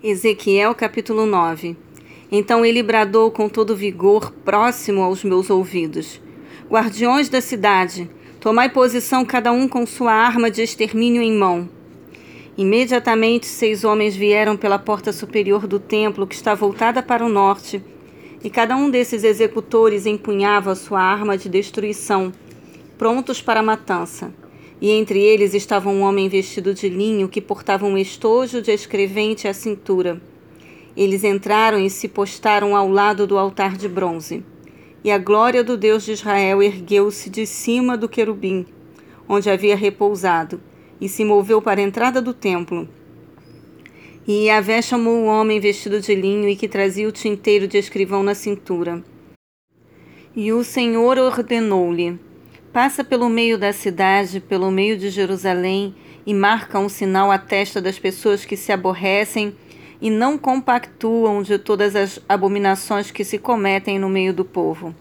Ezequiel capítulo 9 Então ele bradou com todo vigor, próximo aos meus ouvidos: Guardiões da cidade, tomai posição cada um com sua arma de extermínio em mão. Imediatamente seis homens vieram pela porta superior do templo, que está voltada para o norte, e cada um desses executores empunhava sua arma de destruição, prontos para a matança. E entre eles estava um homem vestido de linho que portava um estojo de escrevente à cintura. Eles entraram e se postaram ao lado do altar de bronze. E a glória do Deus de Israel ergueu-se de cima do querubim, onde havia repousado, e se moveu para a entrada do templo. E Yahvé chamou o homem vestido de linho e que trazia o tinteiro de escrivão na cintura. E o Senhor ordenou-lhe: Passa pelo meio da cidade, pelo meio de Jerusalém, e marca um sinal à testa das pessoas que se aborrecem e não compactuam de todas as abominações que se cometem no meio do povo.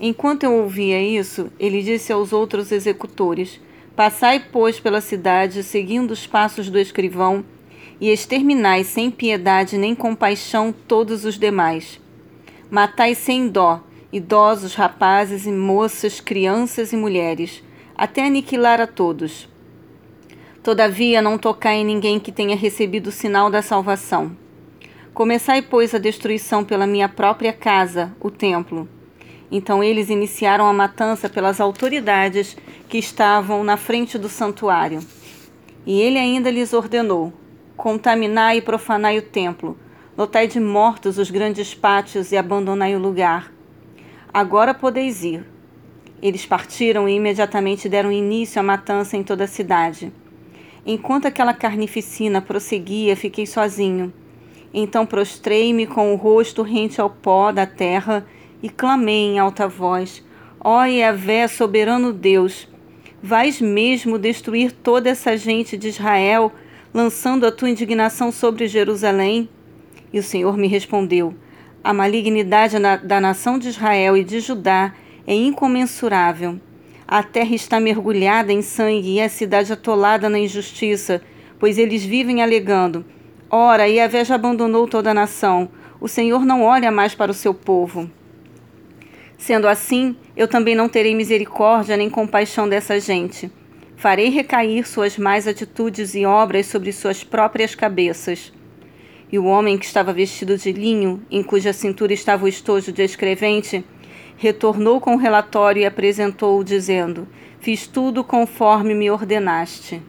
Enquanto eu ouvia isso, ele disse aos outros executores: Passai, pois, pela cidade, seguindo os passos do escrivão, e exterminai sem piedade nem compaixão todos os demais. Matai sem dó idosos, rapazes e moças, crianças e mulheres, até aniquilar a todos. Todavia, não tocai em ninguém que tenha recebido o sinal da salvação. Começai, pois, a destruição pela minha própria casa, o templo. Então eles iniciaram a matança pelas autoridades que estavam na frente do santuário. E ele ainda lhes ordenou: Contaminai e profanai o templo, lotai de mortos os grandes pátios e abandonai o lugar Agora podeis ir. Eles partiram e imediatamente deram início à matança em toda a cidade. Enquanto aquela carnificina prosseguia, fiquei sozinho. Então prostrei-me com o rosto rente ao pó da terra e clamei em alta voz: Ó Yahvé, soberano Deus, vais mesmo destruir toda essa gente de Israel, lançando a tua indignação sobre Jerusalém? E o Senhor me respondeu: a malignidade da nação de Israel e de Judá é incomensurável. A terra está mergulhada em sangue e a cidade atolada na injustiça, pois eles vivem alegando: Ora, Yahvé já abandonou toda a nação, o Senhor não olha mais para o seu povo. Sendo assim, eu também não terei misericórdia nem compaixão dessa gente. Farei recair suas más atitudes e obras sobre suas próprias cabeças. E o homem que estava vestido de linho, em cuja cintura estava o estojo de escrevente, retornou com o relatório e apresentou-o, dizendo: Fiz tudo conforme me ordenaste.